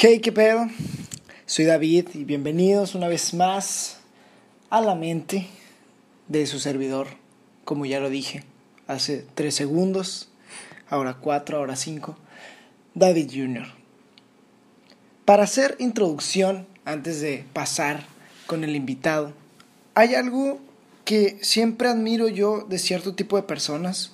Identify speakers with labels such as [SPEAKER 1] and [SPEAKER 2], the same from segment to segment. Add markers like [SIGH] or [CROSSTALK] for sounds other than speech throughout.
[SPEAKER 1] Hey, ¿qué pedo? Soy David y bienvenidos una vez más a la mente de su servidor, como ya lo dije hace tres segundos, ahora cuatro, ahora cinco, David Jr. Para hacer introducción, antes de pasar con el invitado, hay algo que siempre admiro yo de cierto tipo de personas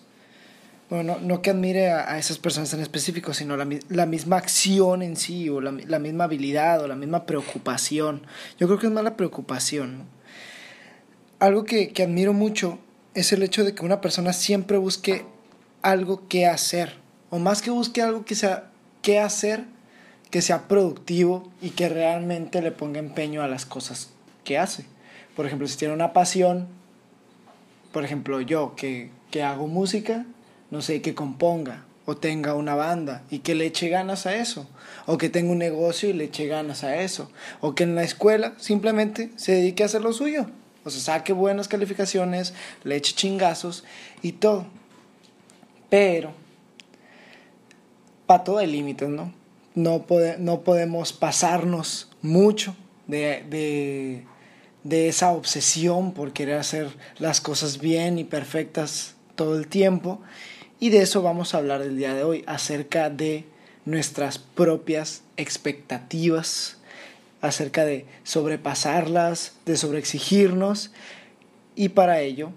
[SPEAKER 1] bueno, no, que admire a, esas personas en específico, sino la, misma acción en sí, o la, la, misma habilidad, o la misma preocupación. Yo creo que es más la preocupación. Algo que, que admiro mucho es el hecho de que una persona siempre busque algo que hacer, o más que busque algo que sea que hacer, que sea productivo y que realmente le ponga empeño a las cosas que hace. Por ejemplo, si tiene una pasión, por ejemplo, yo que, que hago música, no sé, que componga o tenga una banda y que le eche ganas a eso, o que tenga un negocio y le eche ganas a eso, o que en la escuela simplemente se dedique a hacer lo suyo, o sea, saque buenas calificaciones, le eche chingazos y todo. Pero, para todo hay límites, ¿no? No, no podemos pasarnos mucho de, de, de esa obsesión por querer hacer las cosas bien y perfectas todo el tiempo y de eso vamos a hablar el día de hoy, acerca de nuestras propias expectativas, acerca de sobrepasarlas, de sobreexigirnos. Y para ello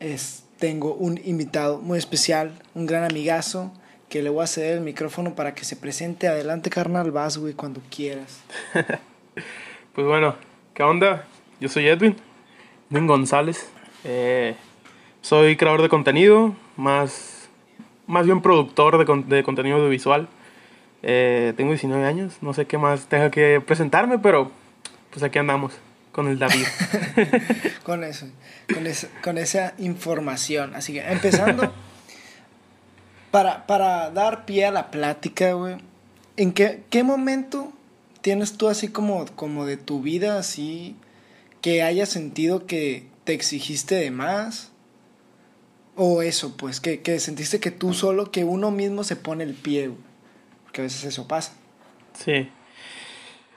[SPEAKER 1] es, tengo un invitado muy especial, un gran amigazo, que le voy a ceder el micrófono para que se presente. Adelante, carnal, vas, güey, cuando quieras. [LAUGHS]
[SPEAKER 2] pues bueno, ¿qué onda? Yo soy Edwin, Edwin González. Eh, soy creador de contenido, más más bien productor de, de contenido audiovisual. Eh, tengo 19 años, no sé qué más tenga que presentarme, pero pues aquí andamos con el David. [LAUGHS]
[SPEAKER 1] con eso, con, esa información. Así que empezando, [LAUGHS] para, para dar pie a la plática, güey, ¿en qué, qué momento tienes tú así como, como de tu vida, así, que hayas sentido que te exigiste de más? O eso, pues, que, que sentiste que tú solo, que uno mismo se pone el pie, Porque a veces eso pasa.
[SPEAKER 2] Sí.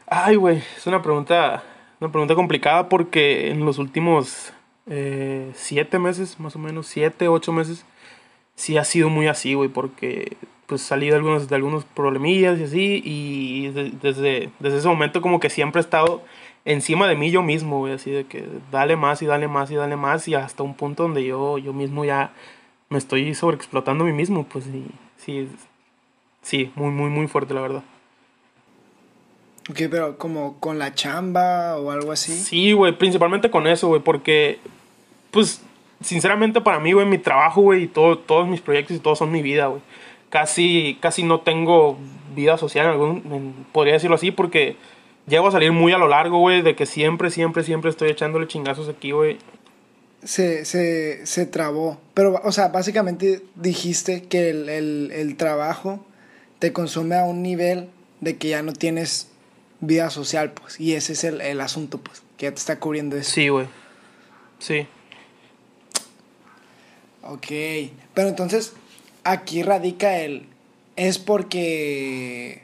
[SPEAKER 2] Ay, güey, es una pregunta, una pregunta complicada porque en los últimos eh, siete meses, más o menos, siete, ocho meses, sí ha sido muy así, güey, porque pues salí de algunos, de algunos problemillas y así, y desde, desde ese momento como que siempre he estado encima de mí yo mismo, güey, así de que dale más y dale más y dale más y hasta un punto donde yo, yo mismo ya me estoy sobreexplotando a mí mismo, pues sí, sí, sí, muy, muy, muy fuerte la verdad.
[SPEAKER 1] Ok, pero como con la chamba o algo así.
[SPEAKER 2] Sí, güey, principalmente con eso, güey, porque, pues, sinceramente para mí, güey, mi trabajo, güey, y todo, todos mis proyectos y todo son mi vida, güey. Casi, casi no tengo vida social, algún, podría decirlo así, porque llego a salir muy a lo largo, güey, de que siempre, siempre, siempre estoy echándole chingazos aquí, güey.
[SPEAKER 1] Se, se, se trabó. Pero, o sea, básicamente dijiste que el, el, el trabajo te consume a un nivel de que ya no tienes vida social, pues. Y ese es el, el asunto, pues, que ya te está cubriendo eso.
[SPEAKER 2] Sí, güey. Sí.
[SPEAKER 1] Ok. Pero entonces, aquí radica el... Es porque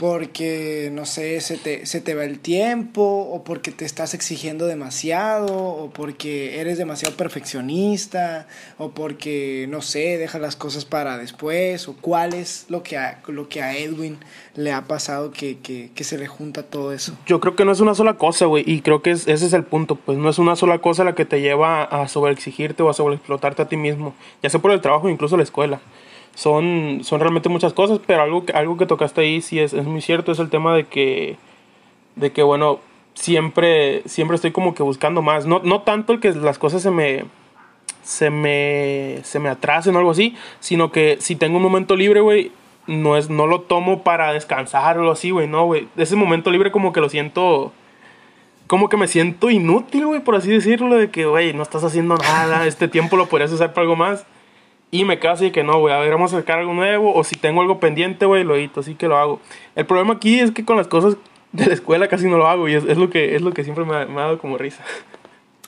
[SPEAKER 1] porque, no sé, se te, se te va el tiempo, o porque te estás exigiendo demasiado, o porque eres demasiado perfeccionista, o porque, no sé, dejas las cosas para después, o cuál es lo que a, lo que a Edwin le ha pasado que, que, que se le junta todo eso.
[SPEAKER 2] Yo creo que no es una sola cosa, güey, y creo que ese es el punto, pues no es una sola cosa la que te lleva a sobreexigirte o a sobreexplotarte a ti mismo, ya sea por el trabajo o incluso la escuela son, son realmente muchas cosas, pero algo, algo que tocaste ahí sí es, es muy cierto, es el tema de que, de que bueno, siempre, siempre estoy como que buscando más. No, no tanto el que las cosas se me, se me, se me atrasen o algo así, sino que si tengo un momento libre, güey, no, no lo tomo para descansar o así, güey, no, güey. Ese momento libre como que lo siento, como que me siento inútil, güey, por así decirlo, de que, güey, no estás haciendo nada, este tiempo lo podrías usar para algo más. Y me quedo así que no, güey, a ver, vamos a sacar algo nuevo. O si tengo algo pendiente, güey, lo edito, así que lo hago. El problema aquí es que con las cosas de la escuela casi no lo hago y es, lo, que, es lo que siempre me ha, dado como risa.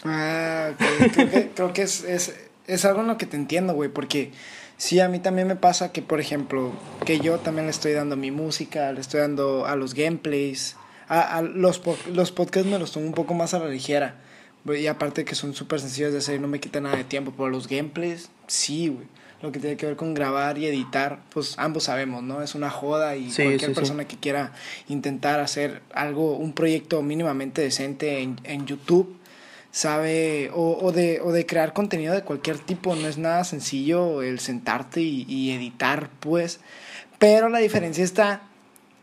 [SPEAKER 1] Ah, creo que, creo que es, es, es, algo en lo que te entiendo, güey, porque Sí, a mí también me pasa que, por ejemplo, que yo también le estoy dando mi música, le estoy dando a los gameplays, a, a los, los podcasts me los tomo un poco más a la ligera. Y aparte que son súper sencillos de hacer y no me quita nada de tiempo, pero los gameplays, sí, güey. Lo que tiene que ver con grabar y editar, pues ambos sabemos, ¿no? Es una joda y cualquier persona que quiera intentar hacer algo, un proyecto mínimamente decente en, en YouTube, sabe, o, o, de, o de crear contenido de cualquier tipo, no es nada sencillo el sentarte y, y editar, pues. Pero la diferencia está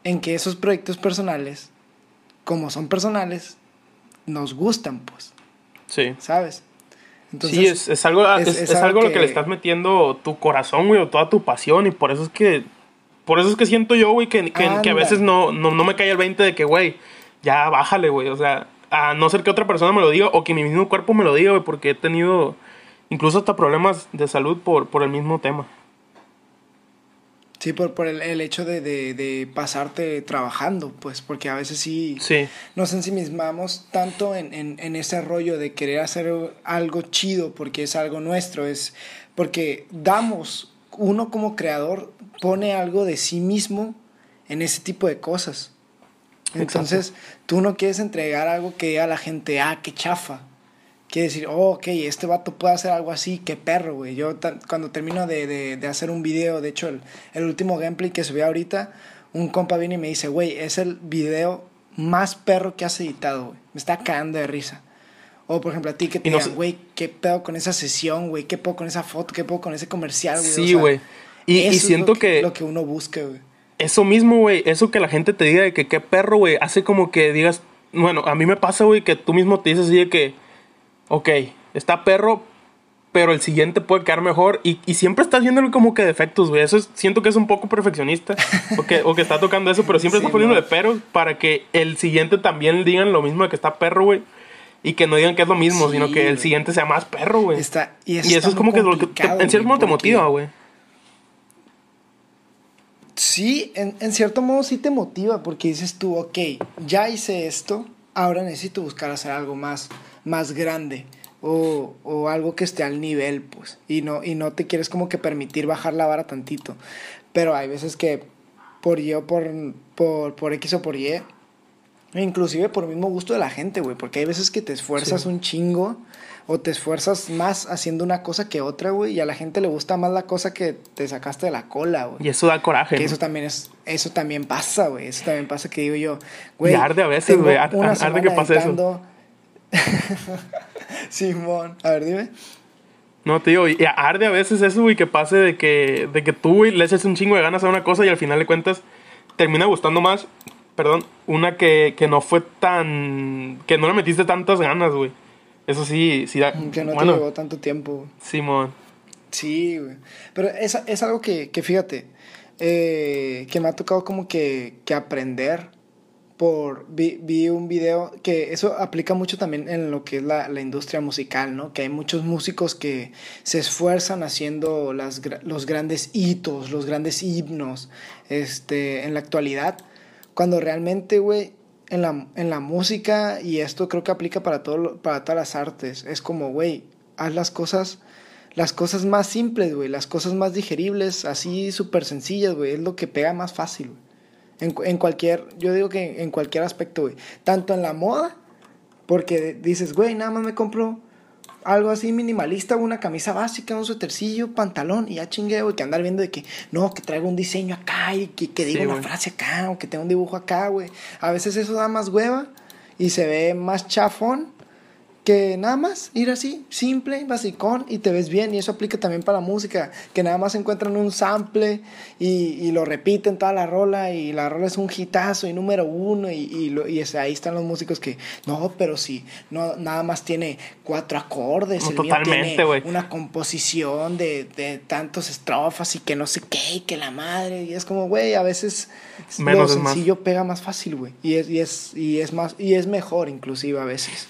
[SPEAKER 1] en que esos proyectos personales, como son personales, nos gustan, pues.
[SPEAKER 2] Sí.
[SPEAKER 1] ¿Sabes?
[SPEAKER 2] Entonces, sí, es, es algo, es, algo, lo que le estás metiendo tu corazón, güey, o toda tu pasión, y por eso es que, por eso es que siento yo, güey, que, que, que, a veces no, no, no me cae el 20 de que, güey, ya bájale, güey, o sea, a no ser que otra persona me lo diga o que mi mismo cuerpo me lo diga, güey, porque he tenido incluso hasta problemas de salud por, por el mismo tema.
[SPEAKER 1] Sí, por, por el, el hecho de, de, de, pasarte trabajando, pues, porque a veces sí,
[SPEAKER 2] sí.
[SPEAKER 1] nos ensimismamos tanto en, en, en, ese rollo de querer hacer algo chido porque es algo nuestro, es porque damos, uno como creador pone algo de sí mismo en ese tipo de cosas. Entonces, Exacto. tú no quieres entregar algo que a la gente, ah, qué chafa. Quieres decir, oh, ok, este vato puede hacer algo así, qué perro, güey. Yo cuando termino de, de, de, hacer un video, de hecho, el, el último gameplay que subí ahorita, un compa viene y me dice, güey, es el video más perro que has editado, güey. Me está cagando de risa. O, por ejemplo, a ti que te digan, güey, qué pedo con esa sesión, güey, qué pedo con esa foto, qué pedo con ese comercial, güey.
[SPEAKER 2] Sí, güey. O sea, y, y, siento
[SPEAKER 1] es lo que,
[SPEAKER 2] que,
[SPEAKER 1] Lo que uno busca, güey.
[SPEAKER 2] Eso mismo, güey. Eso que la gente te diga de que qué perro, güey. Hace como que digas. Bueno, a mí me pasa, güey, que tú mismo te dices así de que. Ok, está perro, pero el siguiente puede quedar mejor. Y, y siempre estás viéndole como que defectos, güey. Eso es, siento que es un poco perfeccionista. [LAUGHS] o, que, o que está tocando eso, pero siempre sí, está poniéndole peros para que el siguiente también digan lo mismo de que está perro, güey. Y que no digan que es lo mismo, sí, sino que el siguiente sea más perro, güey.
[SPEAKER 1] Y, y, eso,
[SPEAKER 2] es como que, lo que te, en cierto modo te motiva, güey.
[SPEAKER 1] Sí, en, en, cierto modo sí te motiva porque dices tú, ok, ya hice esto, ahora necesito buscar hacer algo más, más grande o, o, algo que esté al nivel, pues, y no, y no te quieres como que permitir bajar la vara tantito. Pero hay veces que por Y o por, por, por X o por Y, inclusive por el mismo gusto de la gente, güey, porque hay veces que te esfuerzas sí. un chingo o te esfuerzas más haciendo una cosa que otra, güey, y a la gente le gusta más la cosa que te sacaste de la cola, güey.
[SPEAKER 2] Y eso da coraje.
[SPEAKER 1] Que ¿no? eso también es, eso también pasa, güey, eso también pasa que digo yo, güey.
[SPEAKER 2] Y arde a veces, güey, arde que pase editando...
[SPEAKER 1] eso. [LAUGHS] Simón, a ver, dime.
[SPEAKER 2] No, tío, y arde a veces eso, güey, que pase de que, de que tú, güey, le eches un chingo de ganas a una cosa y al final de cuentas termina gustando más, perdón, una que, que no fue tan, que no le metiste tantas ganas, güey. Eso sí, sí da.
[SPEAKER 1] Que no bueno, te llevó tanto tiempo.
[SPEAKER 2] Simón.
[SPEAKER 1] Sí, güey. Pero es, es algo que, que fíjate, eh, que me ha tocado como que, que aprender por... Vi, vi, un video que eso aplica mucho también en lo que es la, la, industria musical, ¿no? Que hay muchos músicos que se esfuerzan haciendo las, los grandes hitos, los grandes himnos, este, en la actualidad, cuando realmente, güey, en la, en la música, y esto creo que aplica para, todo, para todas las artes, es como, güey, haz las cosas, las cosas más simples, güey, las cosas más digeribles, así súper sencillas, güey, es lo que pega más fácil, güey. En, en, cualquier, yo digo que en cualquier aspecto, güey. Tanto en la moda, porque dices, güey, nada más me compro algo así minimalista, una camisa básica, un suétercillo, pantalón, y ya chingue, güey, que andar viendo de que, no, que traigo un diseño acá y que, que diga sí, una wey. frase acá, o que tenga un dibujo acá, güey. A veces eso da más hueva y se ve más chafón que nada más ir así, simple, basicón, y te ves bien. Y eso aplica también para la música, que nada más encuentran un sample y, y lo repiten toda la rola, y la rola es un hitazo y número uno, y, y, lo, y ahí están los músicos que, no, pero sí, no, nada más tiene cuatro acordes,
[SPEAKER 2] no,
[SPEAKER 1] el
[SPEAKER 2] totalmente,
[SPEAKER 1] mío tiene
[SPEAKER 2] wey.
[SPEAKER 1] una composición de, de tantos estrofas y que no sé qué, y que la madre, y es como, güey, a veces
[SPEAKER 2] Menos
[SPEAKER 1] lo sencillo más. pega más fácil, güey, y es, y, es, y, es más, y es mejor inclusive a veces.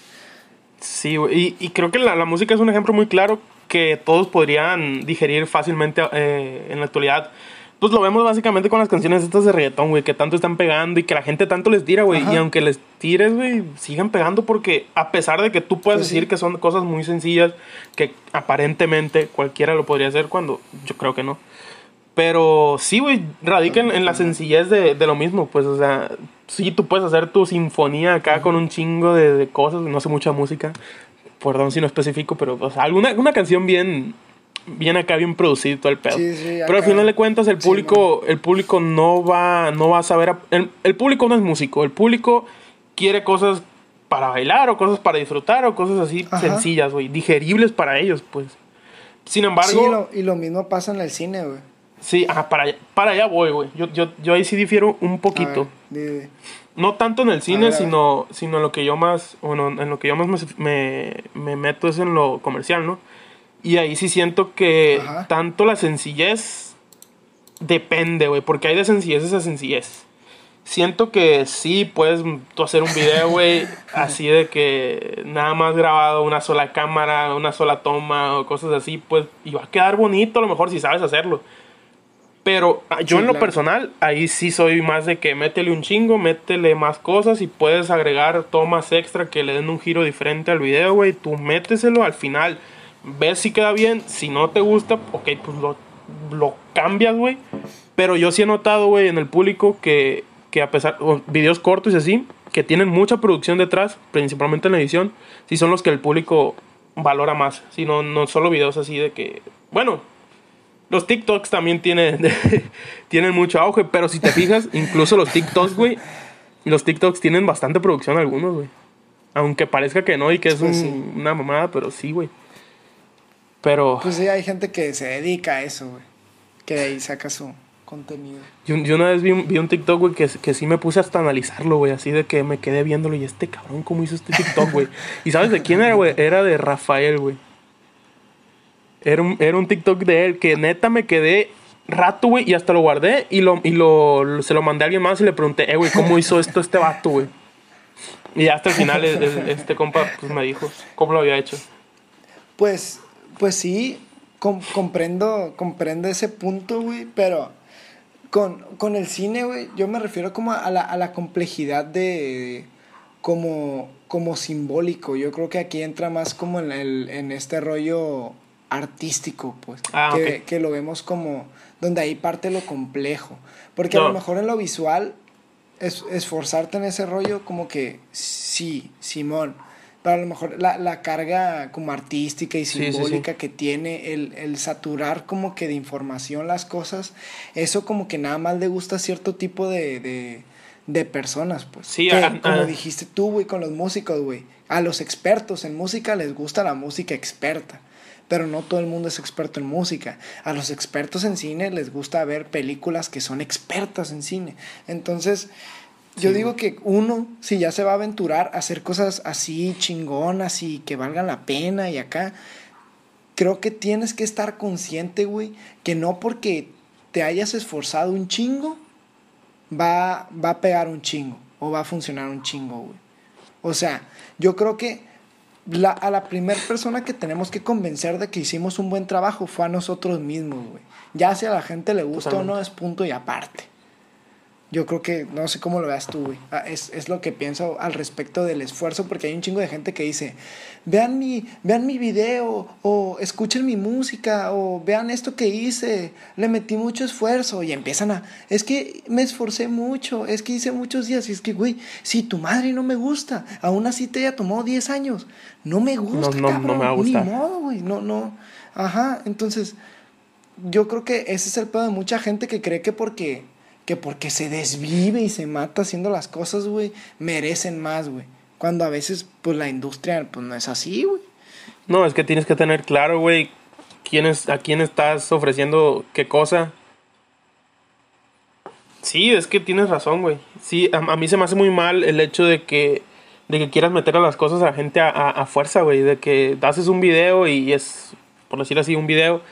[SPEAKER 2] Sí, y, y, creo que la, la, música es un ejemplo muy claro que todos podrían digerir fácilmente eh, en la actualidad. pues lo vemos básicamente con las canciones estas de reggaetón, güey, que tanto están pegando y que la gente tanto les tira, güey. Y aunque les tires, güey, sigan pegando porque a pesar de que tú puedes pues decir que son cosas muy sencillas, que aparentemente cualquiera lo podría hacer cuando yo creo que no. Pero sí, güey, radica en, la sencillez de, de, lo mismo, pues, o sea, sí, tú puedes hacer tu sinfonía acá con un chingo de, de cosas, no sé mucha música, perdón si no especifico, pero, o sea, alguna, canción bien, bien acá, bien producido todo el pedo. Pero al final de cuentas el público, el público no va, no va a saber, el, público no es músico, el público quiere cosas para bailar o cosas para disfrutar o cosas así sencillas, güey, digeribles para ellos, pues. Sin embargo...
[SPEAKER 1] Y lo mismo pasa en el cine, güey.
[SPEAKER 2] Sí, para allá, para allá voy, güey. Yo, yo, yo ahí sí difiero un poquito. no tanto en el cine, sino, sino en lo que yo más, bueno, en lo que yo más me, me meto es en lo comercial, ¿no? Y ahí sí siento que tanto la sencillez depende, güey, porque hay de sencillez a sencillez. Siento que sí puedes tú hacer un video, güey, [LAUGHS] así de que nada más grabado una sola cámara, una sola toma o cosas así, pues, y va a quedar bonito a lo mejor si sabes hacerlo. Pero ah, yo en lo personal, ahí sí soy más de que métele un chingo, métele más cosas y puedes agregar tomas extra que le den un giro diferente al video, güey. Tú méteselo al final ves si queda bien, si no te gusta, ok, pues lo, lo cambias, güey. Pero yo sí he notado, güey, en el público que, que a pesar, videos cortos y así, que tienen mucha producción detrás, principalmente en la edición, sí son los que el público valora más. Si no, no solo videos así de que, bueno, los TikToks también tienen, [LAUGHS] tienen mucho auge, pero si te fijas, incluso los TikToks, güey, los TikToks tienen bastante producción algunos, güey. Aunque parezca que no y que es pues una mamada, pero sí, güey. Pero.
[SPEAKER 1] Pues sí, hay gente que se dedica a eso, güey. Que de ahí saca su contenido.
[SPEAKER 2] Yo, yo una vez vi un, vi un TikTok, güey, que, que sí me puse hasta analizarlo, güey. Así de que me quedé viéndolo y este cabrón, ¿cómo hizo este TikTok, güey? ¿Y sabes de quién era, güey? Era de Rafael, güey. Era un, era un TikTok de él que neta me quedé rato, güey, y hasta lo guardé y, lo, y lo, se lo mandé a alguien más y le pregunté, eh, güey, ¿cómo hizo esto este vato, güey? Y hasta el final este compa pues, me dijo cómo lo había hecho.
[SPEAKER 1] Pues pues sí, comprendo, comprendo ese punto, güey, pero con, el cine, güey, yo me refiero como a la, a la complejidad de, como, como simbólico. Yo creo que aquí entra más como en, el, en este rollo artístico, pues, ah, que, lo vemos como, donde ahí parte lo complejo. Porque a lo mejor en lo visual, es, esforzarte en ese rollo, como que, sí, Simón pero a lo mejor la, la carga como artística y simbólica que tiene el, el, saturar como que de información las cosas, eso como que nada más le gusta cierto tipo de, de, de personas, pues. Sí, como dijiste tú, güey, con los músicos, güey. A los expertos en música les gusta la música experta. Pero no todo el mundo es experto en música. A los expertos en cine les gusta ver películas que son expertas en cine. Entonces, yo digo que uno, si ya se va a aventurar a hacer cosas así chingonas y que valgan la pena y acá, creo que tienes que estar consciente, güey, que no porque te hayas esforzado un chingo, va, va a pegar un chingo o va a funcionar un chingo, güey. O sea, yo creo que la, a la primera persona que tenemos que convencer de que hicimos un buen trabajo fue a nosotros mismos, güey. Ya si a la gente le gusta o no es punto y aparte. Yo creo que, no sé cómo lo veas tú, güey. Ah, es, es, lo que pienso al respecto del esfuerzo, porque hay un chingo de gente que dice, vean mi, vean mi video, o escuchen mi música, o vean esto que hice, le metí mucho esfuerzo, y empiezan a, es que me esforcé mucho, es que hice muchos días, y es que, güey, si tu madre no me gusta, aún así te ya tomó 10 años, no me gusta, no, no, no me va a gustar. Ni modo, güey, no, no, ajá, entonces, yo creo que ese es el pedo de mucha gente que cree que porque que porque se desvive y se mata haciendo las cosas, güey, merecen más, güey. Cuando a veces, pues la industria, pues no es así, güey.
[SPEAKER 2] No, es que tienes que tener claro, güey, quién es, a quién estás ofreciendo qué cosa. Sí, es que tienes razón, güey. Sí, a, mí se me hace muy mal el hecho de que, de que quieras meter a las cosas a la gente a, a fuerza, güey. De que haces un video y es, por decir así, un video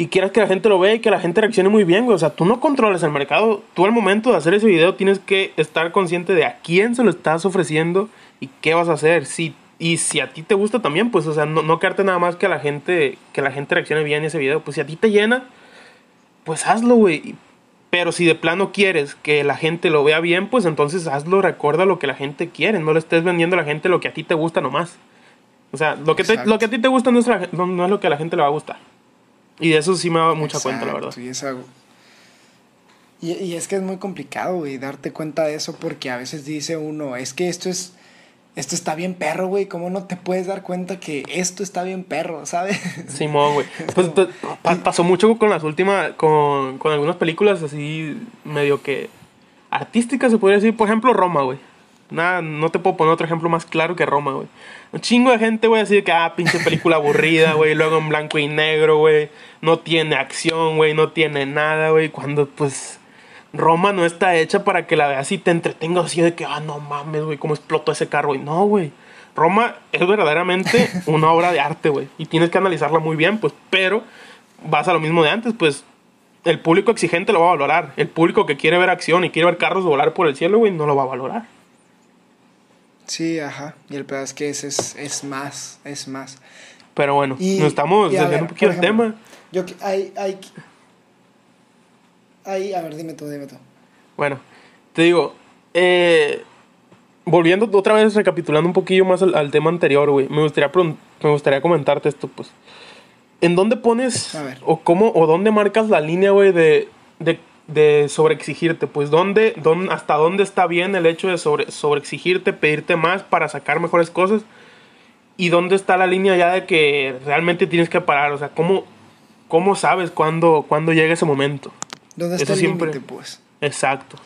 [SPEAKER 2] y quieras que la gente lo vea y que la gente reaccione muy bien, güey. O sea, tú no controlas el mercado. Tú al momento de hacer ese video tienes que estar consciente de a quién se lo estás ofreciendo y qué vas a hacer. Si, y si a ti te gusta también, pues, o sea, no, no quedarte nada más que la gente, que la gente reaccione bien en ese video. Pues si a ti te llena, pues hazlo, güey. Pero si de plano quieres que la gente lo vea bien, pues entonces hazlo, recuerda lo que la gente quiere. No le estés vendiendo a la gente lo que a ti te gusta nomás. O sea, lo que, te- lo que a ti te gusta no es, la- no, no es lo que a la gente le va a gustar. Y de eso sí me da mucha cuenta, la verdad.
[SPEAKER 1] Exacto, Y, es algo- y, y es que es muy complicado, güey, darte cuenta de eso porque a veces dice uno, es que esto es, esto está bien perro, güey, ¿cómo no te puedes dar cuenta que esto está bien perro, [LAUGHS] ¿sabes?
[SPEAKER 2] Simón, güey. Pues, pues, pa- pasó mucho con las últimas, con, con algunas películas así medio que artísticas, se podría decir. Por ejemplo, Roma, güey. Nada, no te puedo poner otro ejemplo más claro que Roma, güey. Un chingo de gente, güey, así de que, ah, pinche película aburrida, [LAUGHS] güey. Luego en blanco y negro, güey. No tiene acción, güey. No tiene nada, güey. Cuando, pues, Roma no está hecha para que la veas y te entretengas así de que, ah, no mames, güey, cómo explotó ese carro, güey. No, güey. Roma es verdaderamente [LAUGHS] una obra de arte, güey. Y tienes que analizarla muy bien, pues, pero vas a lo mismo de antes, pues. El público exigente lo va a valorar. El público que quiere ver acción y quiere ver carros volar por el cielo, güey, no lo va a valorar.
[SPEAKER 1] Sí, ajá, y el peor es que ese es, es más, es más.
[SPEAKER 2] Pero bueno,
[SPEAKER 1] Y,
[SPEAKER 2] nos estamos desviando un poquito del
[SPEAKER 1] ejemplo,
[SPEAKER 2] tema.
[SPEAKER 1] Yo, que- hay, hay, hay, a ver, dime tú, dime tú.
[SPEAKER 2] Bueno, te digo, eh, volviendo otra vez, recapitulando un poquillo más al, al tema anterior, güey, me gustaría, me gustaría comentarte esto, pues. ¿En dónde pones
[SPEAKER 1] A ver.
[SPEAKER 2] o cómo o dónde marcas la línea, güey, de, de, de sobreexigirte? Pues, ¿dónde, dónde, ¿hasta dónde está bien el hecho de sobre, sobreexigirte, pedirte más para sacar mejores cosas? ¿Y dónde está la línea ya de que realmente tienes que parar? O sea, ¿cómo, cómo sabes cuándo, cuándo llega ese momento?
[SPEAKER 1] ¿Dónde está
[SPEAKER 2] Eso
[SPEAKER 1] el
[SPEAKER 2] siempre-
[SPEAKER 1] límite, pues?
[SPEAKER 2] Exacto.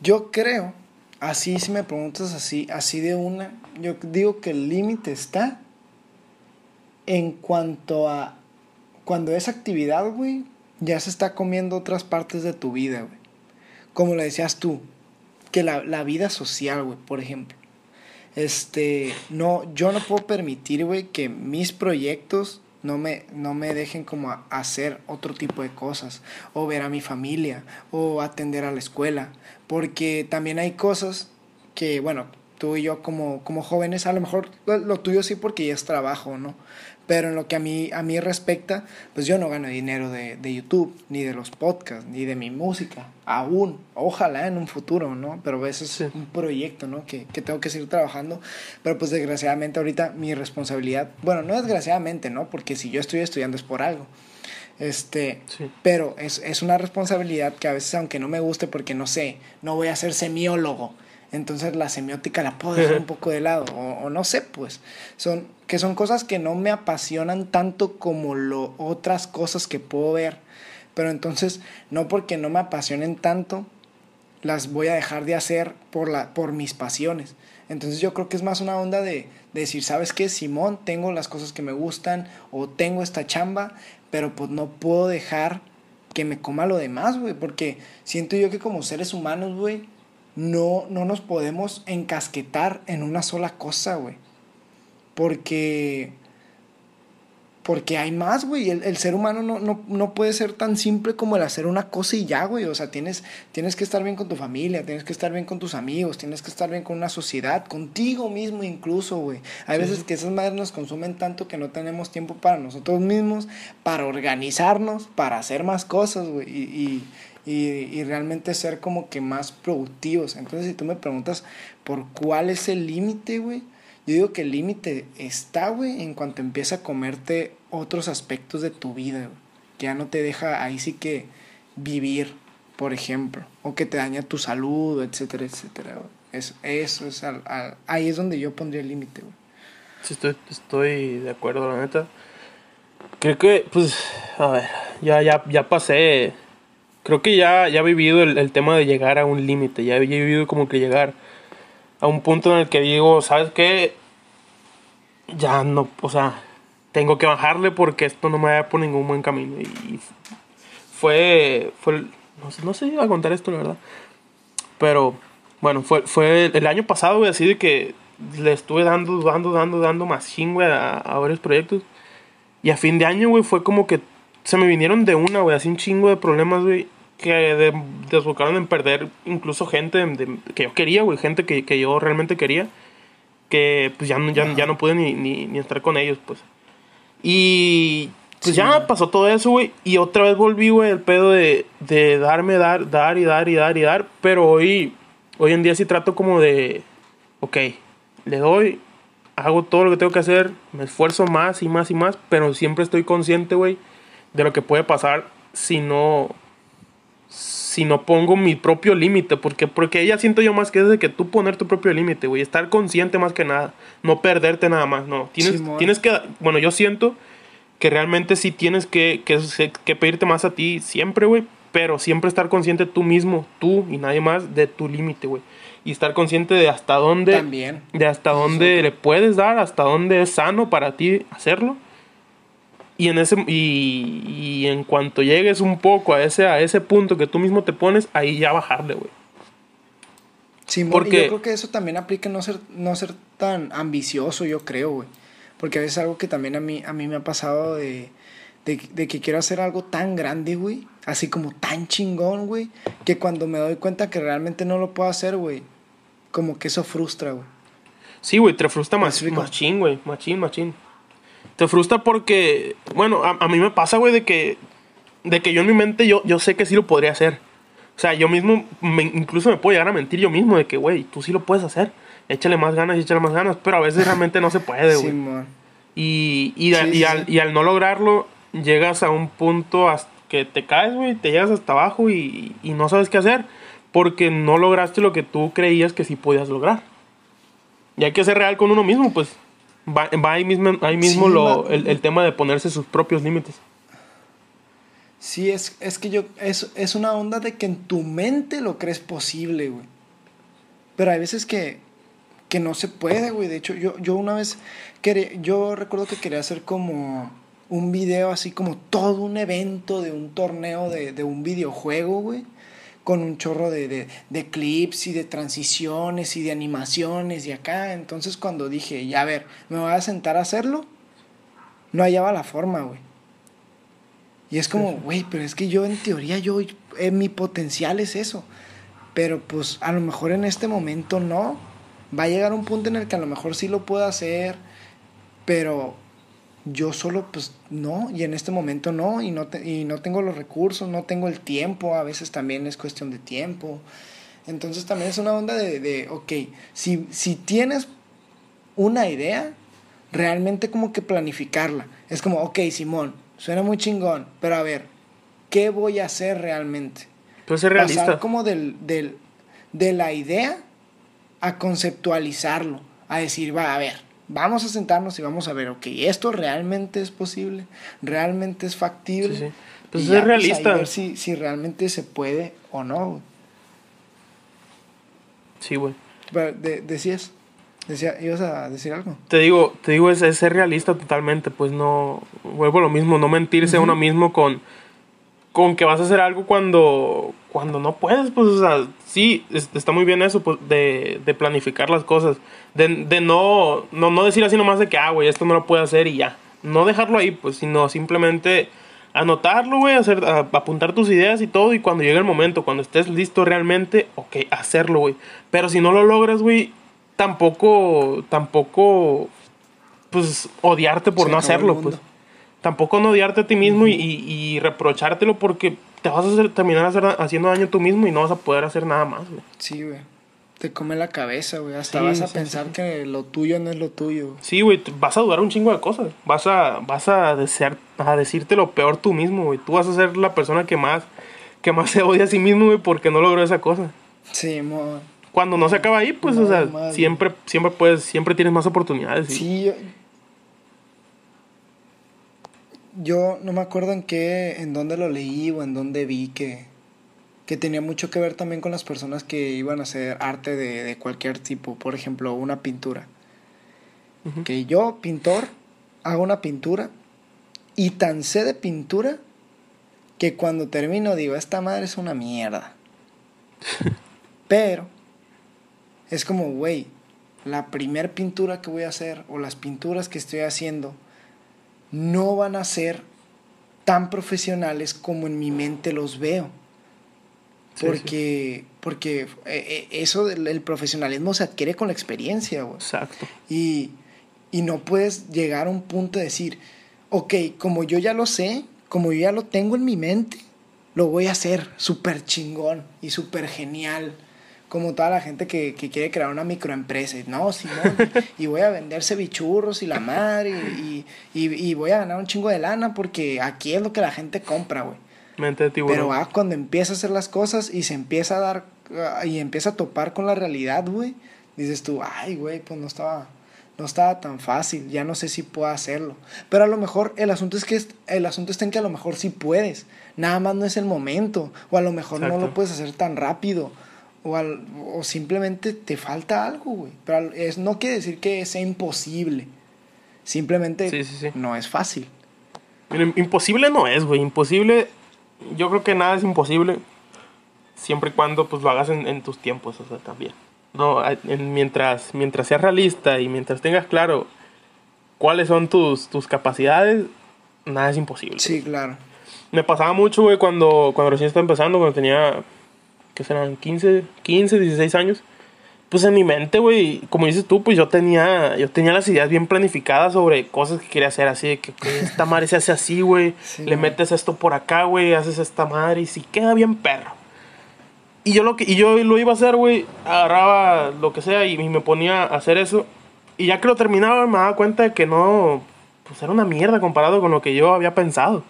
[SPEAKER 1] Yo creo, así si me preguntas así, así de una, yo digo que el límite está en cuanto a cuando esa actividad, güey, ya se está comiendo otras partes de tu vida, güey. Como le decías tú, que la, la vida social, güey, por ejemplo. Este, no, yo no puedo permitir, güey, que mis proyectos no me, no me dejen como hacer otro tipo de cosas, o ver a mi familia, o atender a la escuela, porque también hay cosas que, bueno, tú y yo como, como jóvenes, a lo mejor lo, lo tuyo sí porque ya es trabajo, ¿no? Pero en lo que a mí, a mí respecta, pues yo no gano dinero de, de YouTube, ni de los podcasts, ni de mi música, aún, ojalá en un futuro, ¿no? Pero ese es
[SPEAKER 2] Sí.
[SPEAKER 1] un proyecto, ¿no? Que, que tengo que seguir trabajando, pero pues desgraciadamente ahorita mi responsabilidad, bueno, no desgraciadamente, ¿no? Porque si yo estoy estudiando es por algo. Este,
[SPEAKER 2] Sí.
[SPEAKER 1] pero es, es una responsabilidad que a veces, aunque no me guste, porque no sé, no voy a ser semiólogo, entonces la semiótica la puedo dejar un [LAUGHS] poco de lado, o, o no sé, pues, son, que son cosas que no me apasionan tanto como lo, otras cosas que puedo ver, pero entonces, no porque no me apasionen tanto, las voy a dejar de hacer por, la, por mis pasiones. Entonces yo creo que es más una onda de, de decir, ¿sabes qué? Simón, tengo las cosas que me gustan o tengo esta chamba, pero pues no puedo dejar que me coma lo demás, güey, porque siento yo que como seres humanos, güey, no, no nos podemos encasquetar en una sola cosa, güey. Porque porque hay más, güey. El, el ser humano no, no, no puede ser tan simple como el hacer una cosa y ya, güey. O sea, tienes, tienes que estar bien con tu familia, tienes que estar bien con tus amigos, tienes que estar bien con una sociedad, contigo mismo incluso, güey. Hay
[SPEAKER 2] Sí.
[SPEAKER 1] veces que esas madres nos consumen tanto que no tenemos tiempo para nosotros mismos, para organizarnos, para hacer más cosas, güey. Y, y, y, y realmente ser como que más productivos. Entonces, si tú me preguntas por cuál es el límite, güey. Yo digo que el límite está, güey, en cuanto empieza a comerte otros aspectos de tu vida. Que ya no te deja ahí sí que vivir, por ejemplo. O que te daña tu salud, etcétera, etcétera, güey. Es, eso es, ahí es donde yo pondría el límite, güey.
[SPEAKER 2] Sí, estoy, estoy de acuerdo, la neta. Creo que, pues, a ver, ya, ya, ya pasé. Creo que ya, ya he vivido el, el tema de llegar a un límite. Ya he vivido como que llegar a un punto en el que digo, ¿sabes qué? Ya no, o sea, tengo que bajarle porque esto no me va por ningún buen camino. Y fue, fue, no, sé- no sé si iba a contar esto, la verdad. Pero, bueno, fue, fue el año pasado, güey, así de que le estuve dando, dando, dando, dando más güey, a, a varios proyectos. Y a fin de año, güey, fue como que se me vinieron de una, güey, así un chingo de problemas, güey, que de- desbocaron en perder incluso gente de- que yo quería, güey, gente que, que yo realmente quería, que pues ya, ya, ya no pude ni, ni, ni estar con ellos, pues. Y Pues ya pasó todo eso, güey. Y otra vez volví, güey, el pedo de, de darme, dar, dar y dar y dar y dar. Pero hoy, hoy en día sí trato como de, ok, le doy, hago todo lo que tengo que hacer, me esfuerzo más y más y más, pero siempre estoy consciente, güey, de lo que puede pasar si no, si no pongo mi propio límite, porque, porque ella siento yo más que es de que tú poner tu propio límite, güey, estar consciente más que nada, no perderte nada más, no, tienes,
[SPEAKER 1] Simón.
[SPEAKER 2] tienes que, bueno, yo siento que realmente sí tienes que, que, que pedirte más a ti siempre, güey, pero siempre estar consciente tú mismo, tú y nadie más, de tu límite, güey. Y estar consciente de hasta dónde,
[SPEAKER 1] También.
[SPEAKER 2] de hasta dónde le puedes dar, hasta dónde es sano para ti hacerlo. Y en ese y, y en cuanto llegues un poco a ese a ese punto que tú mismo te pones, ahí ya bajarle, güey.
[SPEAKER 1] Y
[SPEAKER 2] Porque-
[SPEAKER 1] yo creo que eso también aplica no ser, no ser tan ambicioso, yo creo, güey. Porque a veces algo que también a mí, a mí me ha pasado de, de, de que quiero hacer algo tan grande, güey. Así como tan chingón, güey. Que cuando me doy cuenta que realmente no lo puedo hacer, güey. Como que eso frustra, güey.
[SPEAKER 2] Sí, güey, te frustra más, machín, güey, machín, machín. Te frustra porque, bueno, a, a mí me pasa, güey, de que, de que yo en mi mente yo, yo sé que sí lo podría hacer. O sea, yo mismo, me- incluso me puedo llegar a mentir yo mismo de que, güey, tú sí lo puedes hacer. Échale más ganas y échale más ganas, pero a veces realmente no se puede, güey.
[SPEAKER 1] Simón.
[SPEAKER 2] Y, y, a-
[SPEAKER 1] Sí,
[SPEAKER 2] y
[SPEAKER 1] sí,
[SPEAKER 2] al,
[SPEAKER 1] sí.
[SPEAKER 2] y al no lograrlo, llegas a un punto hasta que te caes, güey, te llegas hasta abajo y, y no sabes qué hacer porque no lograste lo que tú creías que sí podías lograr. Y hay que ser real con uno mismo, pues. Va, va ahí mismo, ahí mismo
[SPEAKER 1] Sí,
[SPEAKER 2] lo, el, el tema de ponerse sus propios límites.
[SPEAKER 1] Sí, es, es que yo. Es, es una onda de que en tu mente lo crees posible, güey. Pero hay veces que, que no se puede, güey. De hecho, yo, yo una vez. Quería, yo recuerdo que quería hacer como un video así como todo un evento de un torneo de, de un videojuego, güey. Con un chorro de, de, de clips y de transiciones y de animaciones y acá. Entonces cuando dije, ya a ver, me voy a sentar a hacerlo, no hallaba la forma, güey. Y es como, güey, pero es que yo en teoría, yo, eh, mi potencial es eso. Pero pues a lo mejor en este momento no. Va a llegar un punto en el que a lo mejor sí lo puedo hacer, pero yo solo pues no, y en este momento no, y no, te- y no tengo los recursos, no tengo el tiempo, a veces también es cuestión de tiempo. Entonces también es una onda de, de ok, si, si tienes una idea, realmente como que planificarla. Es como, ok, Simón, suena muy chingón, pero a ver, ¿qué voy a hacer realmente?
[SPEAKER 2] Entonces ser realista.
[SPEAKER 1] Pasar como del, del, de la idea a conceptualizarlo, a decir, va, a ver, vamos a sentarnos y vamos a ver, ok, esto realmente es posible, realmente es factible.
[SPEAKER 2] Sí, sí. Pues
[SPEAKER 1] y ahí
[SPEAKER 2] realista.
[SPEAKER 1] ver si, si realmente se puede o no. güey.
[SPEAKER 2] Sí, güey.
[SPEAKER 1] Pero de- decías, decía, ibas a decir algo.
[SPEAKER 2] Te digo, te digo, es, es ser realista totalmente, pues no, vuelvo a lo mismo, no mentirse a uno mismo con, con que vas a hacer algo cuando, cuando no puedes, pues, o sea, sí, es- está muy bien eso, pues, de, de planificar las cosas, de, de no, no, no decir así nomás de que, ah, güey, esto no lo puedo hacer y ya, no dejarlo ahí, pues, sino simplemente anotarlo, güey, hacer, a- apuntar tus ideas y todo, y cuando llegue el momento, cuando estés listo realmente, ok, hacerlo, güey, pero si no lo logras, güey, tampoco, tampoco, pues, odiarte por
[SPEAKER 1] Se
[SPEAKER 2] no hacerlo, pues. Tampoco no odiarte a ti mismo y, y- y reprochártelo porque te vas a hacer, terminar hacer- haciendo daño tú mismo y no vas a poder hacer nada más, güey.
[SPEAKER 1] Sí, güey. Te come la cabeza, güey. Hasta
[SPEAKER 2] Sí,
[SPEAKER 1] vas a
[SPEAKER 2] sí,
[SPEAKER 1] pensar
[SPEAKER 2] sí.
[SPEAKER 1] que lo tuyo no es lo tuyo.
[SPEAKER 2] Sí, güey, vas a dudar un chingo de cosas. Vas a, vas a desear, a decirte lo peor tú mismo, güey. Tú vas a ser la persona que más, que más se odia a sí mismo, güey, porque no logró esa cosa.
[SPEAKER 1] Sí, mo.
[SPEAKER 2] Cuando no se acaba ahí, pues, o sea,
[SPEAKER 1] madre.
[SPEAKER 2] siempre, siempre puedes, siempre tienes más oportunidades.
[SPEAKER 1] Sí, yo, yo no me acuerdo en qué, en dónde lo leí o en dónde vi que, que tenía mucho que ver también con las personas que iban a hacer arte de, de cualquier tipo, por ejemplo, una pintura. Que yo, pintor, hago una pintura y tan sé de pintura que cuando termino digo, esta madre es una mierda. [LAUGHS] Pero es como, güey, la primer pintura que voy a hacer o las pinturas que estoy haciendo no van a ser tan profesionales como en mi mente los veo.
[SPEAKER 2] Sí,
[SPEAKER 1] Porque, porque eh, eh, eso del el profesionalismo se adquiere con la experiencia, güey.
[SPEAKER 2] Exacto.
[SPEAKER 1] Y, y no puedes llegar a un punto de decir, ok, como yo ya lo sé, como yo ya lo tengo en mi mente, lo voy a hacer súper chingón y súper genial. Como toda la gente que, que, quiere crear una microempresa. No, Simón, y voy a vender cevichurros y la madre, y, y, y, voy a ganar un chingo de lana porque aquí es lo que la gente compra, güey.
[SPEAKER 2] Mente de tiburón.
[SPEAKER 1] Pero ah, cuando empieza a hacer las cosas y se empieza a dar, ah, y empieza a topar con la realidad, güey, dices tú, ay, güey, pues no estaba, no estaba tan fácil, ya no sé si puedo hacerlo. Pero a lo mejor el asunto es que el asunto está en que a lo mejor sí puedes, nada más no es el momento, o a lo mejor no lo puedes hacer tan rápido, o, o simplemente te falta algo, güey. Pero es, no quiere decir que sea imposible, simplemente no es fácil.
[SPEAKER 2] Imposible no es, güey, imposible, yo creo que nada es imposible, siempre y cuando pues lo hagas en, en tus tiempos, o sea, también. No, mientras, mientras seas realista y mientras tengas claro cuáles son tus, tus capacidades, nada es imposible.
[SPEAKER 1] Sí, claro.
[SPEAKER 2] Me pasaba mucho, güey, cuando, cuando recién estaba empezando, cuando tenía, ¿qué serán? 15, 15, 16 años. Pues en mi mente, güey, como dices tú, pues yo tenía, yo tenía las ideas bien planificadas sobre cosas que quería hacer, así de que, esta madre se hace así, güey, [LAUGHS] le metes esto por acá, güey, haces esta madre y si queda bien perro. Y yo lo que y yo lo iba a hacer, güey, agarraba lo que sea y, me ponía a hacer eso. Y ya que lo terminaba me daba cuenta de que no, pues era una mierda comparado con lo que yo había pensado.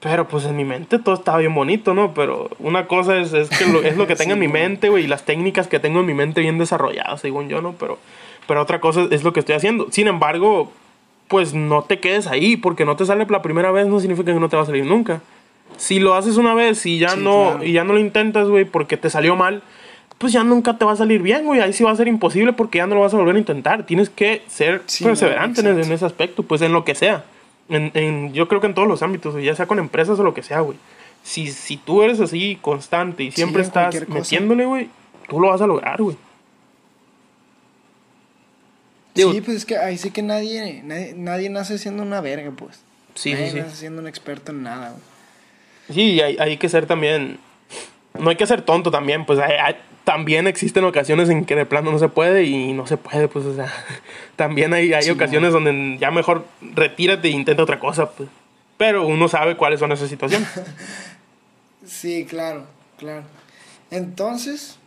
[SPEAKER 2] Pero pues en mi mente todo estaba bien bonito, ¿no? Pero una cosa es, es que lo, es lo que [LAUGHS] tengo en mi mente, güey, y las técnicas que tengo en mi mente bien desarrolladas, según yo, ¿no? Pero, pero otra cosa es lo que estoy haciendo. Sin embargo, pues no te quedes ahí, porque no te sale la primera vez no significa que no te va a salir nunca si lo haces una vez y ya no y ya no lo intentas, güey, porque te salió mal, pues ya nunca te va a salir bien, güey. Ahí sí va a ser imposible porque ya no lo vas a volver a intentar. Tienes que ser perseverante en, ese aspecto, pues en lo que sea. En, en, yo creo que en todos los ámbitos, ya sea con empresas o lo que sea, güey. Si, si tú eres así constante y siempre estás metiéndole, güey, tú lo vas a lograr, güey.
[SPEAKER 1] sí, pues es que ahí sí que nadie, nadie, nace siendo una verga, pues. Sí, nadie sí, nace siendo un experto en nada, güey.
[SPEAKER 2] Sí, hay, hay que ser también. No hay que ser tonto también, pues también existen ocasiones en que de plano no se puede y no se puede, pues, o sea, [LAUGHS] también hay, hay ocasiones donde ya mejor retírate e intenta otra cosa, pues. Pero uno sabe cuáles son esas situaciones. [LAUGHS]
[SPEAKER 1] sí, claro, claro. Entonces,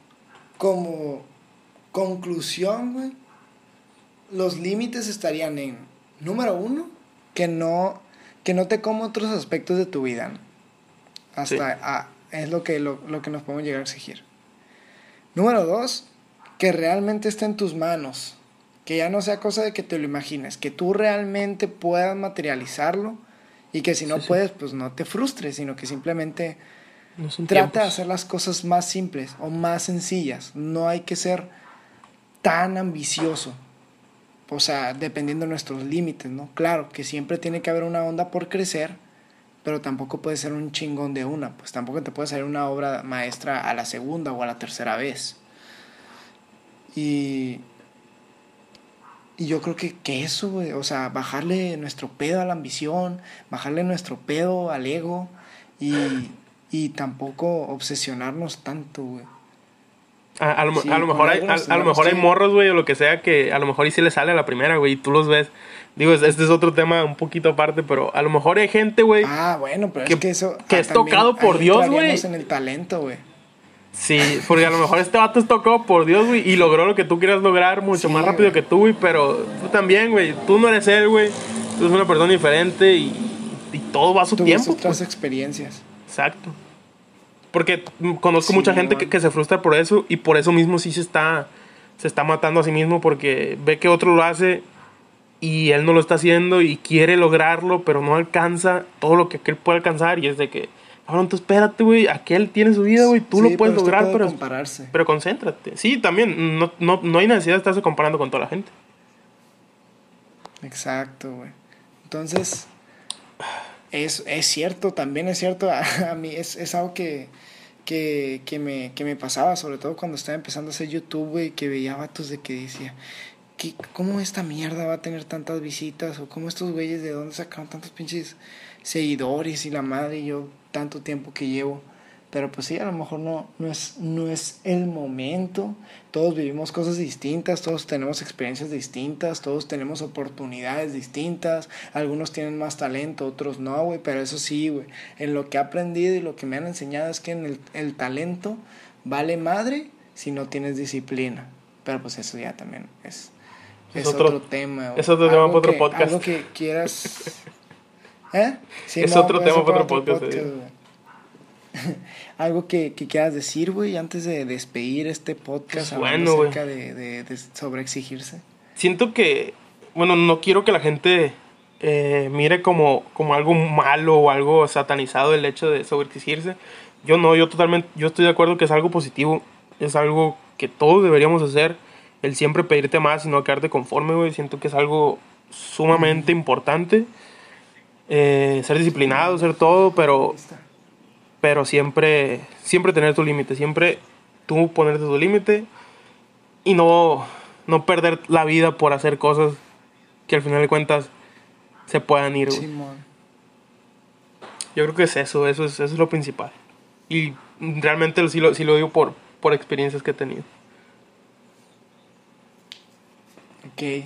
[SPEAKER 1] como conclusión, güey, los límites estarían en, número uno, que no, que no te como otros aspectos de tu vida, ¿no? Hasta es lo que, lo, que nos podemos llegar a exigir. Número dos, que realmente esté en tus manos. Que ya no sea cosa de que te lo imagines, que tú realmente puedas materializarlo y que si no puedes, pues no te frustres, sino que simplemente trata de hacer las cosas más simples o más sencillas. No hay que ser tan ambicioso. O sea, dependiendo de nuestros límites, ¿no? Claro que siempre tiene que haber una onda por crecer, pero tampoco puede ser un chingón de una, pues tampoco te puede salir una obra maestra a la segunda o a la tercera vez. Y, y yo creo que, que eso, güey, o sea, bajarle nuestro pedo a la ambición, bajarle nuestro pedo al ego y, y tampoco obsesionarnos tanto, güey.
[SPEAKER 2] A, lo, mejor hay, a, lo mejor hay morros, güey, o lo que sea, que a lo mejor y si le sale a la primera, güey, y tú los ves Digo, este es otro tema un poquito aparte, pero a lo mejor hay gente, güey.
[SPEAKER 1] Ah, bueno, pero que, es que eso.
[SPEAKER 2] Que ah, es tocado por Dios, güey.
[SPEAKER 1] en el talento, güey.
[SPEAKER 2] Sí, porque a lo mejor este vato es tocado por Dios, güey, y logró lo que tú quieras lograr mucho más rápido que tú, güey, pero tú también, güey. Tú no eres él, güey. Tú eres una persona diferente y, y todo va a su tiempo.
[SPEAKER 1] otras pues. experiencias.
[SPEAKER 2] Exacto. Porque conozco mucha gente que, que, se frustra por eso y por eso mismo sí se está, se está matando a sí mismo porque ve que otro lo hace y él no lo está haciendo y quiere lograrlo, pero no alcanza todo lo que aquel puede alcanzar y es de que, cabrón, tú espérate, güey, aquel tiene su vida, güey, tú lo puedes lograr, pero,
[SPEAKER 1] compararse.
[SPEAKER 2] pero concéntrate. Sí, también, no, no, no hay necesidad de estarse comparando con toda la gente.
[SPEAKER 1] Exacto, güey. Entonces, es, es cierto, también es cierto, [LAUGHS] a, mí es, es algo que, que, que, me, que me pasaba, sobre todo cuando estaba empezando a hacer YouTube, güey, que veía vatos de que decía, ¿cómo esta mierda va a tener tantas visitas? ¿O cómo estos güeyes de dónde sacaron tantos pinches seguidores y la madre y yo tanto tiempo que llevo? Pero pues sí, a lo mejor no, no, es, no es el momento. Todos vivimos cosas distintas, todos tenemos experiencias distintas, todos tenemos oportunidades distintas. Algunos tienen más talento, otros no, güey. Pero eso sí, güey. En lo que he aprendido y lo que me han enseñado es que en el, el talento vale madre si no tienes disciplina. Pero pues eso ya también es, es, otro, tema.
[SPEAKER 2] Es otro tema para otro podcast.
[SPEAKER 1] Algo que quieras... ¿Eh? [LAUGHS] Sí,
[SPEAKER 2] es otro tema para otro podcast. [LAUGHS]
[SPEAKER 1] Algo que, que, quieras decir, güey, antes de despedir este podcast
[SPEAKER 2] pues bueno,
[SPEAKER 1] acerca de, de.
[SPEAKER 2] Siento que, bueno, no quiero que la gente eh, mire como, como algo malo o algo satanizado el hecho de sobreexigirse. Yo no, yo totalmente, yo estoy de acuerdo que es algo positivo, es algo que todos deberíamos hacer, el siempre pedirte más y no quedarte conforme, güey, siento que es algo sumamente importante. Eh, ser disciplinado, ser todo, pero pero siempre, siempre tener tu límite, siempre tú ponerte tu límite y no, no perder la vida por hacer cosas que al final de cuentas se puedan ir. Yo creo que es eso, eso es, eso es lo principal. Y realmente sí lo, sí lo digo por, por experiencias que he tenido.
[SPEAKER 1] Ok,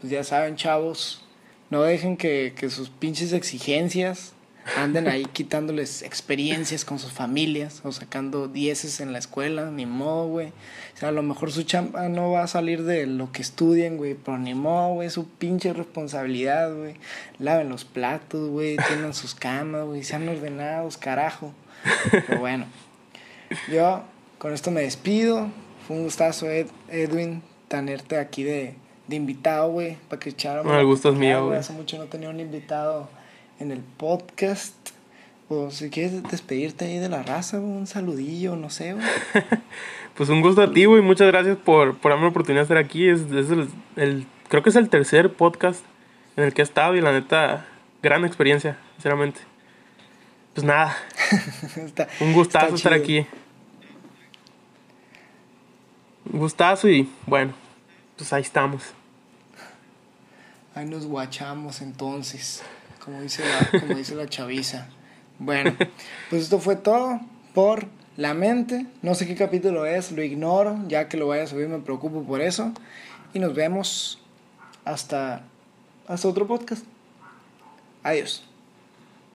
[SPEAKER 1] pues ya saben chavos, no dejen que, que sus pinches exigencias anden ahí quitándoles experiencias con sus familias o sacando dieces en la escuela, ni modo, güey. O sea, a lo mejor su chamba no va a salir de lo que estudien, güey, pero ni modo, güey, su pinche responsabilidad, güey. Laven los platos, güey, tienen sus camas, güey, sean ordenados, carajo. Pero bueno, yo con esto me despido. Fue un gustazo, Edwin, tenerte aquí de, de invitado, güey, para que echáramos.
[SPEAKER 2] el gusto es mío, güey.
[SPEAKER 1] Hace mucho no tenía un invitado en el podcast. O si quieres despedirte ahí de la raza, un saludillo, no sé. [LAUGHS]
[SPEAKER 2] pues un gusto a ti, güey. Muchas gracias por, por darme la oportunidad de estar aquí. Es, el, creo que es el tercer podcast en el que he estado y la neta, gran experiencia, sinceramente. Pues nada. [LAUGHS] un gustazo estar aquí. Un gustazo y bueno, pues ahí estamos.
[SPEAKER 1] Ahí nos guachamos entonces como dice la, como dice la chaviza. Bueno, pues esto fue todo por la mente. No sé qué capítulo es, lo ignoro. Ya que lo vaya a subir me preocupo por eso. Y nos vemos hasta, hasta otro podcast. Adiós.